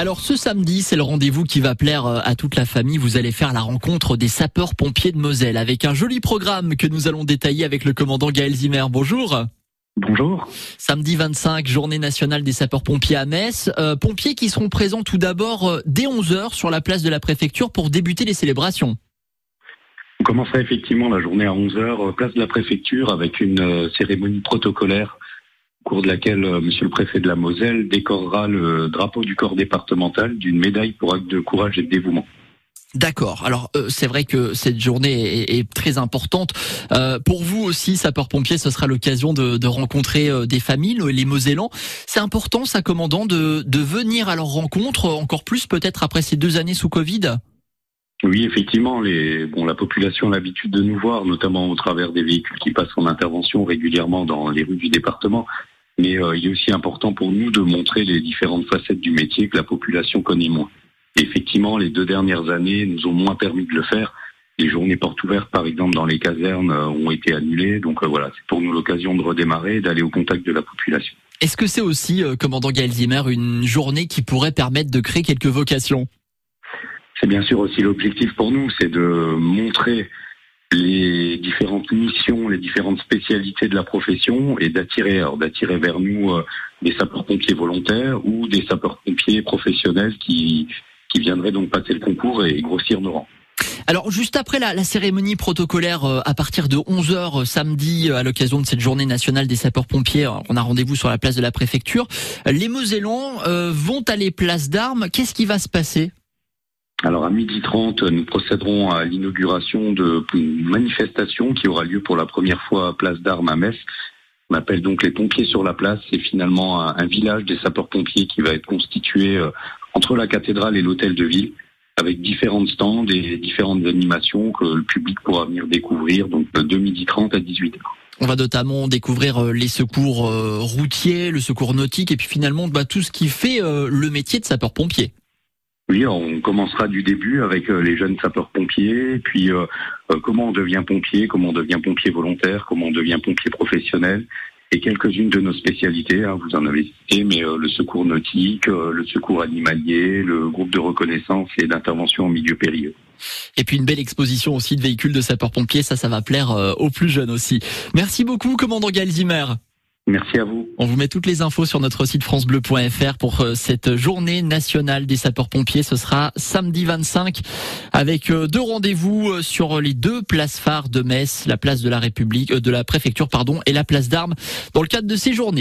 Alors ce samedi, c'est le rendez-vous qui va plaire euh, à toute la famille. Vous allez faire la rencontre des sapeurs-pompiers de Moselle avec un joli programme que nous allons détailler avec le commandant Gaël Zimmer. Bonjour. Bonjour. Samedi 25, journée nationale des sapeurs-pompiers à Metz. Euh, pompiers qui seront présents tout d'abord euh, dès 11h sur la place de la préfecture pour débuter les célébrations. On commencera effectivement la journée à 11h, place de la préfecture, avec une cérémonie protocolaire cours de laquelle euh, Monsieur le préfet de la Moselle décorera le drapeau du corps départemental d'une médaille pour acte de courage et de dévouement. D'accord. Alors euh, c'est vrai que cette journée est, très importante. Euh, pour vous aussi, sapeurs-pompiers, ce sera l'occasion de, rencontrer des familles, les Mosellans. C'est important, ça, commandant, de, de venir à leur rencontre, encore plus peut-être après ces deux années sous Covid? Oui, effectivement, les, bon, la population a l'habitude de nous voir, notamment au travers des véhicules qui passent en intervention régulièrement dans les rues du département. Mais euh, il est aussi important pour nous de montrer les différentes facettes du métier que la population connaît moins. effectivement, les deux dernières années nous ont moins permis de le faire. Les journées portes ouvertes, par exemple, dans les casernes, euh, ont été annulées. Donc euh, voilà, c'est pour nous l'occasion de redémarrer, d'aller au contact de la population. Est-ce que c'est aussi, commandant Gaël Zimmer, une journée qui pourrait permettre de créer quelques vocations? C'est bien sûr aussi l'objectif pour nous, c'est de montrer les différentes missions, les différentes spécialités de la profession et d'attirer, d'attirer vers nous euh, des sapeurs-pompiers volontaires ou des sapeurs-pompiers professionnels qui, qui viendraient donc passer le concours et grossir nos rangs. Alors juste après la, la cérémonie protocolaire euh, à partir de 11h euh, samedi à l'occasion de cette journée nationale des sapeurs-pompiers, on a rendez-vous sur la place de la préfecture. Les Mosellans vont aller place d'armes. Qu'est-ce qui va se passer? Alors à midi 30, nous procéderons à l'inauguration de une manifestation qui aura lieu pour la première fois à Place d'Armes à Metz. On appelle donc les pompiers sur la place. C'est finalement un, village des sapeurs-pompiers qui va être constitué euh, entre la cathédrale et l'hôtel de ville, avec différentes stands et différentes animations que le public pourra venir découvrir, donc de midi 30 à 18h. On va notamment découvrir euh, les secours euh, routiers, le secours nautique et puis finalement bah, tout ce qui fait le métier de sapeur-pompier. Oui, on commencera du début avec euh, les jeunes sapeurs-pompiers, puis euh, euh, comment on devient pompier, comment on devient pompier volontaire, comment on devient pompier professionnel, et quelques-unes de nos spécialités, hein, vous en avez cité, mais le secours nautique, le secours animalier, le groupe de reconnaissance et d'intervention en milieu périlleux. Et puis une belle exposition aussi de véhicules de sapeurs-pompiers, ça, ça va plaire aux plus jeunes aussi. Merci beaucoup, commandant Galzimer. Merci à vous. On vous met toutes les infos sur notre site francebleu.fr pour euh, cette journée nationale des sapeurs-pompiers. Ce sera samedi 25 avec euh, deux rendez-vous euh, sur les deux places phares de Metz, la place de la République, de la préfecture, pardon, et la place d'Armes dans le cadre de ces journées.